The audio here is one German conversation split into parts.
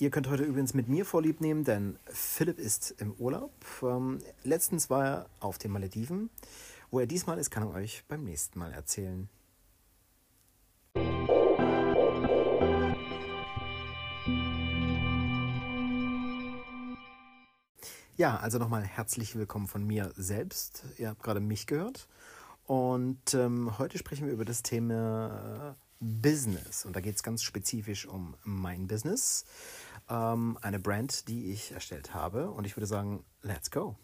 Ihr könnt heute übrigens mit mir Vorlieb nehmen, denn Philipp ist im Urlaub. Ähm, letztens war er auf den Malediven. Wo er diesmal ist, kann er euch beim nächsten Mal erzählen. Ja, also nochmal herzlich willkommen von mir selbst. Ihr habt gerade mich gehört. Und ähm, heute sprechen wir über das Thema äh, Business. Und da geht es ganz spezifisch um mein Business. Ähm, eine Brand, die ich erstellt habe. Und ich würde sagen, let's go.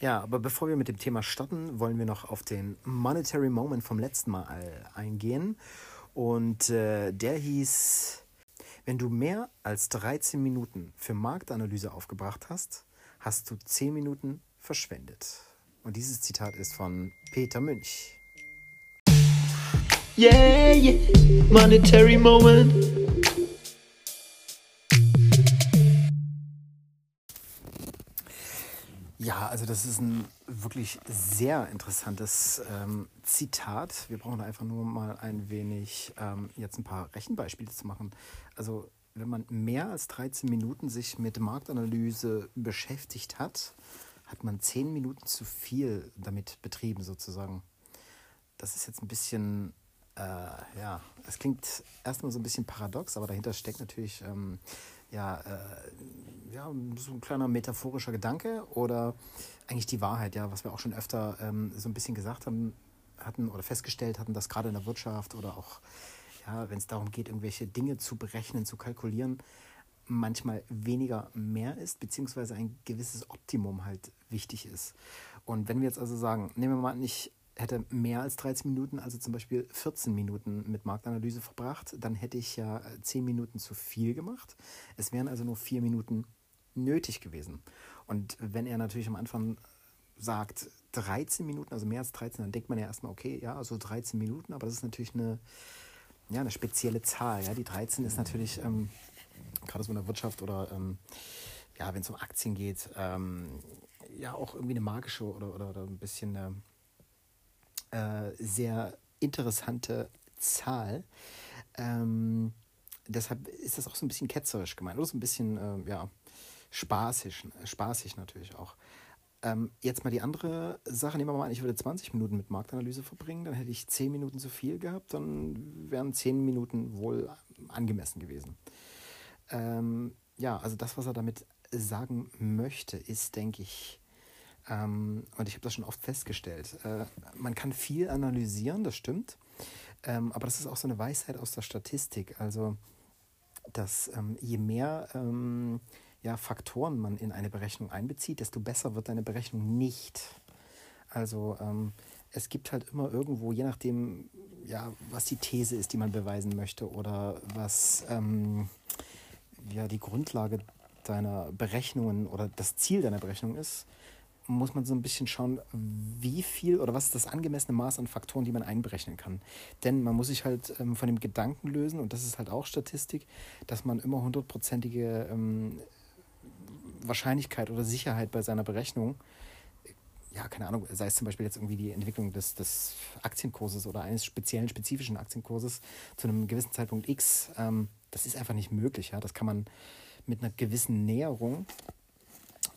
Ja, aber bevor wir mit dem Thema starten, wollen wir noch auf den Monetary Moment vom letzten Mal eingehen. Und äh, der hieß wenn du mehr als 13 Minuten für Marktanalyse aufgebracht hast, hast du 10 Minuten verschwendet. Und dieses Zitat ist von Peter Münch. Yeah, yeah, monetary moment. Ja, also das ist ein wirklich sehr interessantes ähm, Zitat. Wir brauchen einfach nur mal ein wenig ähm, jetzt ein paar Rechenbeispiele zu machen. Also wenn man mehr als 13 Minuten sich mit Marktanalyse beschäftigt hat, hat man 10 Minuten zu viel damit betrieben sozusagen. Das ist jetzt ein bisschen, äh, ja, es klingt erstmal so ein bisschen paradox, aber dahinter steckt natürlich ähm, ja, äh, ja, so ein kleiner metaphorischer Gedanke oder eigentlich die Wahrheit, ja, was wir auch schon öfter ähm, so ein bisschen gesagt haben, hatten oder festgestellt hatten, dass gerade in der Wirtschaft oder auch, ja, wenn es darum geht, irgendwelche Dinge zu berechnen, zu kalkulieren, manchmal weniger mehr ist, beziehungsweise ein gewisses Optimum halt wichtig ist. Und wenn wir jetzt also sagen, nehmen wir mal nicht hätte mehr als 13 Minuten, also zum Beispiel 14 Minuten mit Marktanalyse verbracht, dann hätte ich ja 10 Minuten zu viel gemacht. Es wären also nur 4 Minuten nötig gewesen. Und wenn er natürlich am Anfang sagt 13 Minuten, also mehr als 13, dann denkt man ja erstmal, okay, ja, also 13 Minuten, aber das ist natürlich eine, ja, eine spezielle Zahl. Ja? Die 13 ist natürlich ähm, gerade so in der Wirtschaft oder ähm, ja, wenn es um Aktien geht, ähm, ja auch irgendwie eine magische oder, oder, oder ein bisschen eine äh, sehr interessante Zahl. Ähm, deshalb ist das auch so ein bisschen ketzerisch gemeint oder so ein bisschen äh, ja, spaßig, spaßig natürlich auch. Ähm, jetzt mal die andere Sache. Nehmen wir mal an, ich würde 20 Minuten mit Marktanalyse verbringen, dann hätte ich 10 Minuten zu viel gehabt, dann wären 10 Minuten wohl angemessen gewesen. Ähm, ja, also das, was er damit sagen möchte, ist, denke ich, ähm, und ich habe das schon oft festgestellt. Äh, man kann viel analysieren, das stimmt. Ähm, aber das ist auch so eine Weisheit aus der Statistik. Also, dass ähm, je mehr ähm, ja, Faktoren man in eine Berechnung einbezieht, desto besser wird deine Berechnung nicht. Also ähm, es gibt halt immer irgendwo, je nachdem, ja, was die These ist, die man beweisen möchte oder was ähm, ja, die Grundlage deiner Berechnungen oder das Ziel deiner Berechnung ist, muss man so ein bisschen schauen, wie viel oder was ist das angemessene Maß an Faktoren, die man einberechnen kann. Denn man muss sich halt ähm, von dem Gedanken lösen, und das ist halt auch Statistik, dass man immer hundertprozentige ähm, Wahrscheinlichkeit oder Sicherheit bei seiner Berechnung, ja, keine Ahnung, sei es zum Beispiel jetzt irgendwie die Entwicklung des, des Aktienkurses oder eines speziellen, spezifischen Aktienkurses zu einem gewissen Zeitpunkt X, ähm, das ist einfach nicht möglich. Ja? Das kann man mit einer gewissen Näherung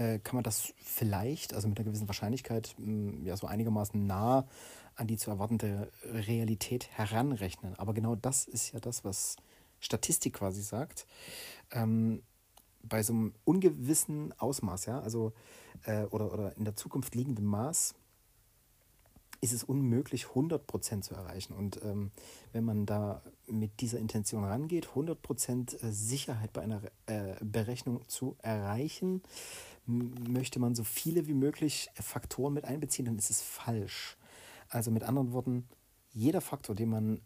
äh, kann man das vielleicht, also mit einer gewissen Wahrscheinlichkeit, mh, ja so einigermaßen nah an die zu erwartende Realität heranrechnen. Aber genau das ist ja das, was Statistik quasi sagt. Ähm, bei so einem ungewissen Ausmaß, ja, also äh, oder, oder in der Zukunft liegendem Maß, ist es unmöglich, 100% zu erreichen. Und ähm, wenn man da mit dieser Intention rangeht, 100% äh, Sicherheit bei einer äh, Berechnung zu erreichen, möchte man so viele wie möglich Faktoren mit einbeziehen, dann ist es falsch. Also mit anderen Worten, jeder Faktor, den man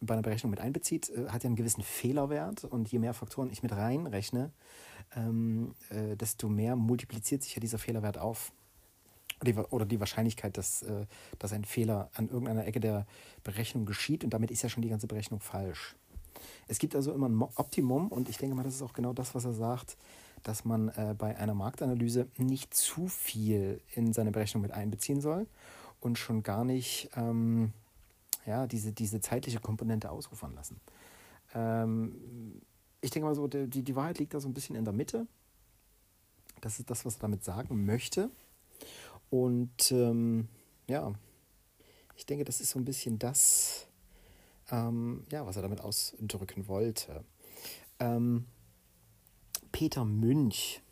bei einer Berechnung mit einbezieht, äh, hat ja einen gewissen Fehlerwert und je mehr Faktoren ich mit reinrechne, ähm, äh, desto mehr multipliziert sich ja dieser Fehlerwert auf. Oder die, oder die Wahrscheinlichkeit, dass, äh, dass ein Fehler an irgendeiner Ecke der Berechnung geschieht und damit ist ja schon die ganze Berechnung falsch. Es gibt also immer ein Optimum und ich denke mal, das ist auch genau das, was er sagt, dass man äh, bei einer Marktanalyse nicht zu viel in seine Berechnung mit einbeziehen soll und schon gar nicht ähm, ja, diese, diese zeitliche Komponente ausufern lassen. Ähm, ich denke mal so, die, die Wahrheit liegt da so ein bisschen in der Mitte. Das ist das, was er damit sagen möchte. Und ähm, ja, ich denke, das ist so ein bisschen das, ähm, ja, was er damit ausdrücken wollte. Ähm, Peter Münch,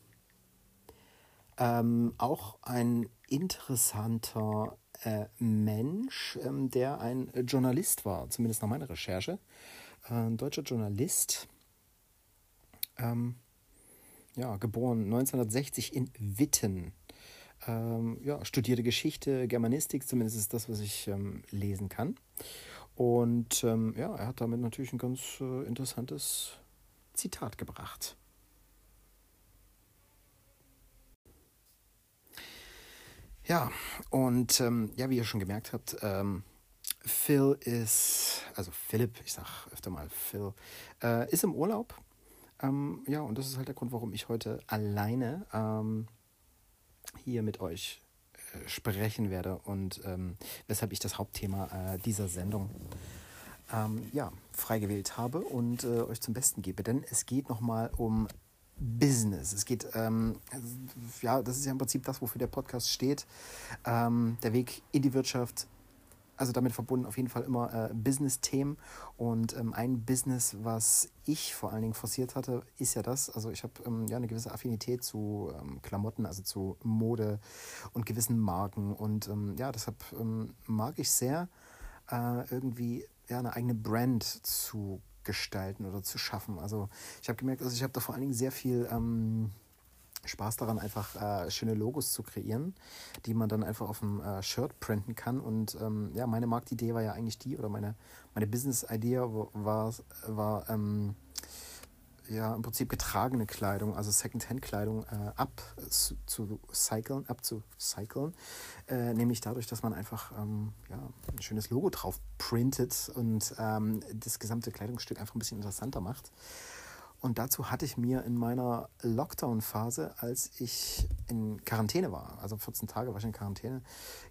ähm, auch ein interessanter äh, Mensch, ähm, der ein Journalist war, zumindest nach meiner Recherche. Äh, ein deutscher Journalist, ähm, ja, geboren 1960 in Witten. Ähm, ja, studierte Geschichte, Germanistik, zumindest ist das, was ich ähm, lesen kann. Und ähm, ja, er hat damit natürlich ein ganz äh, interessantes Zitat gebracht. Ja, und ähm, ja, wie ihr schon gemerkt habt, ähm, Phil ist, also Philipp, ich sag öfter mal Phil, äh, ist im Urlaub. Ähm, ja, und das ist halt der Grund, warum ich heute alleine ähm, hier mit euch äh, sprechen werde und ähm, weshalb ich das Hauptthema äh, dieser Sendung ähm, ja, frei gewählt habe und äh, euch zum Besten gebe. Denn es geht nochmal um Business. Es geht, ähm, ja, das ist ja im Prinzip das, wofür der Podcast steht. Ähm, der Weg in die Wirtschaft, also damit verbunden auf jeden Fall immer äh, Business-Themen. Und ähm, ein Business, was ich vor allen Dingen forciert hatte, ist ja das. Also ich habe ähm, ja eine gewisse Affinität zu ähm, Klamotten, also zu Mode und gewissen Marken. Und ähm, ja, deshalb ähm, mag ich sehr äh, irgendwie ja, eine eigene Brand zu gestalten oder zu schaffen. Also ich habe gemerkt, also ich habe da vor allen Dingen sehr viel ähm, Spaß daran, einfach äh, schöne Logos zu kreieren, die man dann einfach auf dem äh, Shirt printen kann. Und ähm, ja, meine Marktidee war ja eigentlich die, oder meine, meine Business-Idee war, war ähm, ja im Prinzip getragene Kleidung, also Second-Hand-Kleidung äh, ab zu, zu cyclen, abzucyclen. Äh, nämlich dadurch, dass man einfach ähm, ja, ein schönes Logo drauf printet und ähm, das gesamte Kleidungsstück einfach ein bisschen interessanter macht. Und dazu hatte ich mir in meiner Lockdown-Phase, als ich in Quarantäne war, also 14 Tage war ich in Quarantäne,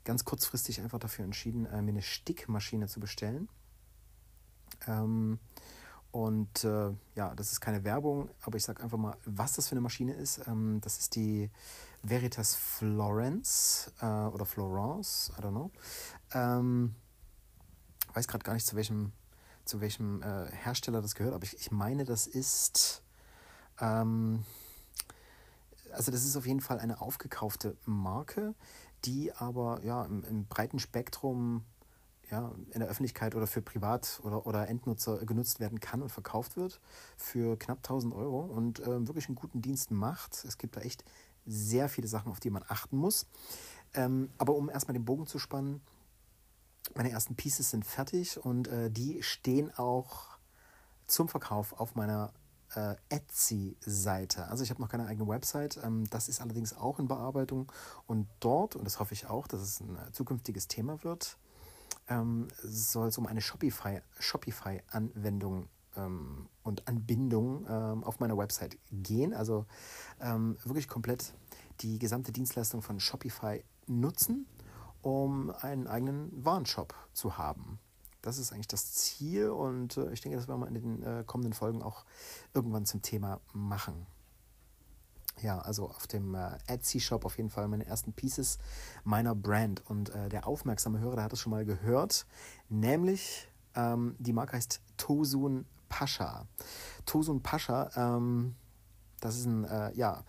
ganz kurzfristig einfach dafür entschieden, äh, mir eine Stickmaschine zu bestellen. Ähm, und äh, ja, das ist keine Werbung, aber ich sage einfach mal, was das für eine Maschine ist. Ähm, das ist die Veritas Florence äh, oder Florence, I don't know. Ähm, weiß gerade gar nicht, zu welchem, zu welchem äh, Hersteller das gehört, aber ich, ich meine, das ist. Ähm, also, das ist auf jeden Fall eine aufgekaufte Marke, die aber ja, im, im breiten Spektrum ja, in der Öffentlichkeit oder für Privat- oder, oder Endnutzer genutzt werden kann und verkauft wird für knapp 1000 Euro und äh, wirklich einen guten Dienst macht. Es gibt da echt sehr viele Sachen, auf die man achten muss. Ähm, aber um erstmal den Bogen zu spannen, meine ersten Pieces sind fertig und äh, die stehen auch zum Verkauf auf meiner äh, Etsy-Seite. Also ich habe noch keine eigene Website. Ähm, das ist allerdings auch in Bearbeitung. Und dort, und das hoffe ich auch, dass es ein äh, zukünftiges Thema wird, ähm, soll es um eine Shopify-Anwendung ähm, und Anbindung ähm, auf meiner Website gehen. Also ähm, wirklich komplett die gesamte Dienstleistung von Shopify nutzen, um einen eigenen Warenshop zu haben. Das ist eigentlich das Ziel und äh, ich denke, das werden wir in den äh, kommenden Folgen auch irgendwann zum Thema machen ja, also auf dem äh, Etsy-Shop auf jeden Fall meine ersten Pieces meiner Brand. Und äh, der aufmerksame Hörer, der hat es schon mal gehört, nämlich ähm, die Marke heißt Tosun Pascha. Tosun Pascha, ähm, das ist ein, äh, ja,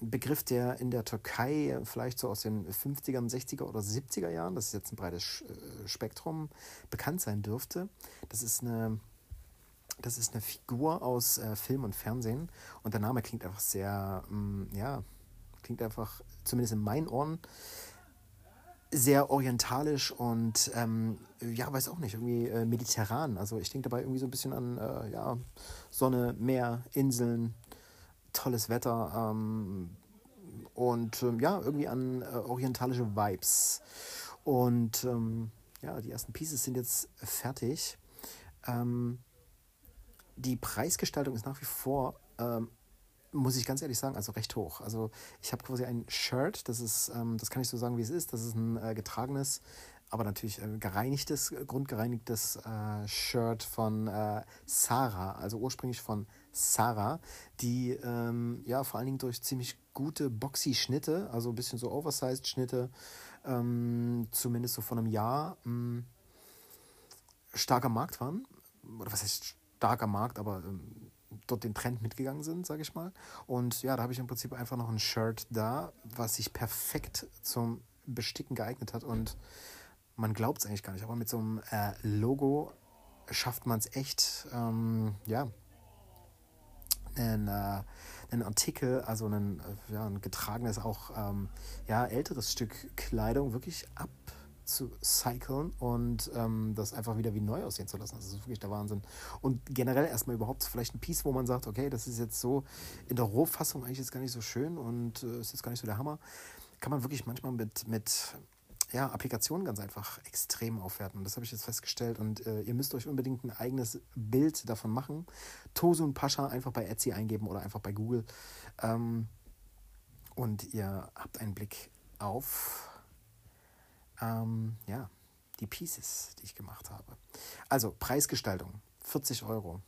Begriff, der in der Türkei vielleicht so aus den 50er, 60er oder 70er Jahren, das ist jetzt ein breites äh, Spektrum, bekannt sein dürfte. Das ist eine das ist eine Figur aus äh, Film und Fernsehen und der Name klingt einfach sehr, mh, mm, ja, klingt einfach, zumindest in meinen Ohren, sehr orientalisch und ähm, ja, weiß auch nicht, irgendwie äh, mediterran. Also ich denke dabei irgendwie so ein bisschen an äh, ja, Sonne, Meer, Inseln, tolles Wetter ähm, und ähm, ja, irgendwie an äh, orientalische Vibes. Und ähm, ja, die ersten Pieces sind jetzt fertig. Die Preisgestaltung ist nach wie vor ähm, muss ich ganz ehrlich sagen, also recht hoch. Also ich habe quasi ein Shirt, das ist, ähm, das kann ich so sagen, wie es ist. Das ist ein äh, getragenes, aber natürlich äh, gereinigtes, grundgereinigtes äh, Shirt von äh, Sarah, also ursprünglich von Sarah, die ähm, ja vor allen Dingen durch ziemlich gute Boxy-Schnitte, also ein bisschen so Oversized-Schnitte, ähm, zumindest so von einem Jahr, ähm, starker Markt waren. Oder was heißt starker Markt, aber ähm, dort den Trend mitgegangen sind, sage ich mal. Und ja, da habe ich im Prinzip einfach noch ein Shirt da, was sich perfekt zum Besticken geeignet hat. Und man glaubt es eigentlich gar nicht, aber mit so einem äh, Logo schafft man es echt, ähm, ja, einen, äh, einen Artikel, also einen, äh, ja, ein getragenes, auch ähm, ja, älteres Stück Kleidung wirklich ab zu cyclen und ähm, das einfach wieder wie neu aussehen zu lassen. Das ist wirklich der Wahnsinn. Und generell erstmal überhaupt vielleicht ein Piece, wo man sagt, okay, das ist jetzt so in der Rohfassung eigentlich jetzt gar nicht so schön und äh, ist jetzt gar nicht so der Hammer. Kann man wirklich manchmal mit, mit ja, Applikationen ganz einfach extrem aufwerten. Das habe ich jetzt festgestellt und äh, ihr müsst euch unbedingt ein eigenes Bild davon machen. Tosun Pascha einfach bei Etsy eingeben oder einfach bei Google. Ähm, und ihr habt einen Blick auf ähm, ja, die Pieces, die ich gemacht habe. Also Preisgestaltung, 40 Euro.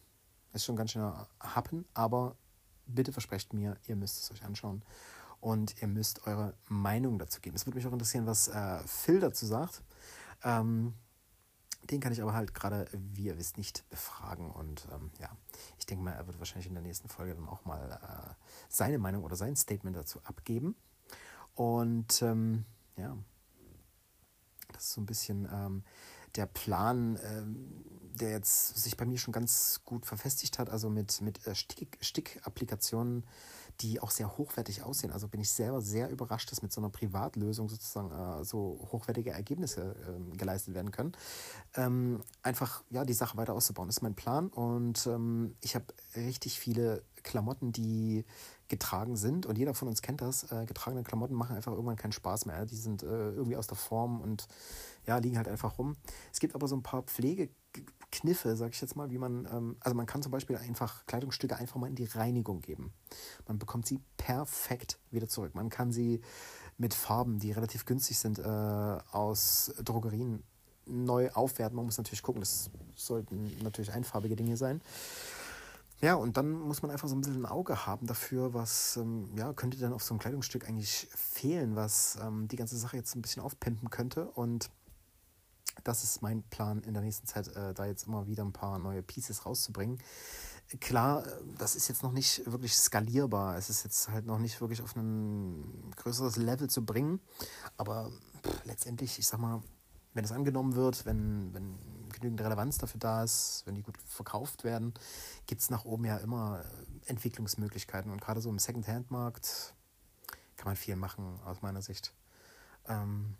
Ist schon ganz schön happen, aber bitte versprecht mir, ihr müsst es euch anschauen und ihr müsst eure Meinung dazu geben. Es würde mich auch interessieren, was äh, Phil dazu sagt. Ähm, den kann ich aber halt gerade, wie ihr wisst, nicht befragen. Und ähm, ja, ich denke mal, er wird wahrscheinlich in der nächsten Folge dann auch mal äh, seine Meinung oder sein Statement dazu abgeben. Und ähm, ja, das ist so ein bisschen ähm, der Plan, ähm, der jetzt sich bei mir schon ganz gut verfestigt hat, also mit, mit äh, Stick, Stick-Applikationen, die auch sehr hochwertig aussehen. Also bin ich selber sehr überrascht, dass mit so einer Privatlösung sozusagen äh, so hochwertige Ergebnisse äh, geleistet werden können. Ähm, einfach ja die Sache weiter auszubauen, ist mein Plan. Und ähm, ich habe richtig viele Klamotten, die getragen sind. Und jeder von uns kennt das. Äh, getragene Klamotten machen einfach irgendwann keinen Spaß mehr. Die sind äh, irgendwie aus der Form und ja, liegen halt einfach rum. Es gibt aber so ein paar Pflegekniffe, sag ich jetzt mal, wie man, ähm, also man kann zum Beispiel einfach Kleidungsstücke einfach mal in die Reinigung geben. Man bekommt sie perfekt wieder zurück. Man kann sie mit Farben, die relativ günstig sind, äh, aus Drogerien neu aufwerten. Man muss natürlich gucken, das sollten natürlich einfarbige Dinge sein. Ja, und dann muss man einfach so ein bisschen ein Auge haben dafür, was ähm, ja, könnte dann auf so einem Kleidungsstück eigentlich fehlen, was ähm, die ganze Sache jetzt ein bisschen aufpimpen könnte. Und das ist mein Plan in der nächsten Zeit, äh, da jetzt immer wieder ein paar neue Pieces rauszubringen. Klar, das ist jetzt noch nicht wirklich skalierbar. Es ist jetzt halt noch nicht wirklich auf ein größeres Level zu bringen. Aber pff, letztendlich, ich sag mal, wenn es angenommen wird, wenn, wenn genügend Relevanz dafür da ist, wenn die gut verkauft werden, gibt es nach oben ja immer äh, Entwicklungsmöglichkeiten. Und gerade so im Second-Hand-Markt kann man viel machen, aus meiner Sicht. Ähm,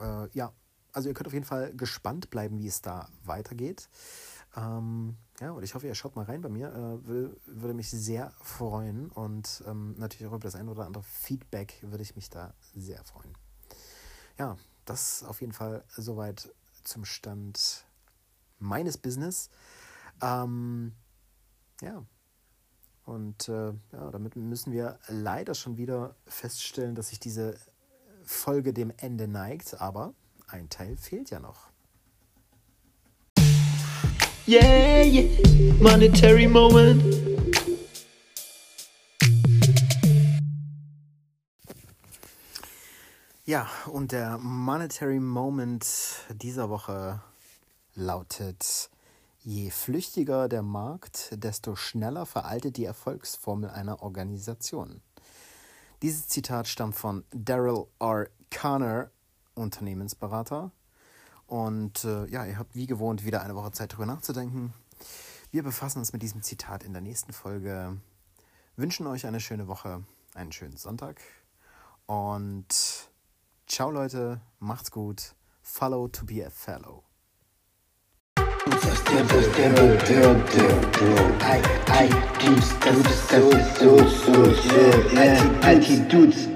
äh, ja, also ihr könnt auf jeden Fall gespannt bleiben, wie es da weitergeht. Ähm, ja, und ich hoffe, ihr schaut mal rein bei mir. Äh, will, würde mich sehr freuen. Und ähm, natürlich auch über das ein oder andere Feedback würde ich mich da sehr freuen. Ja, das auf jeden Fall soweit zum Stand meines Business. Ähm, ja. Und äh, ja, damit müssen wir leider schon wieder feststellen, dass sich diese Folge dem Ende neigt, aber ein Teil fehlt ja noch. Yeah, yeah. monetary moment. Ja, und der Monetary Moment dieser Woche lautet, je flüchtiger der Markt, desto schneller veraltet die Erfolgsformel einer Organisation. Dieses Zitat stammt von Daryl R. Conner, Unternehmensberater. Und äh, ja, ihr habt wie gewohnt wieder eine Woche Zeit, darüber nachzudenken. Wir befassen uns mit diesem Zitat in der nächsten Folge. Wünschen euch eine schöne Woche, einen schönen Sonntag und Ciao Leute, macht's gut. Follow to be a fellow. I,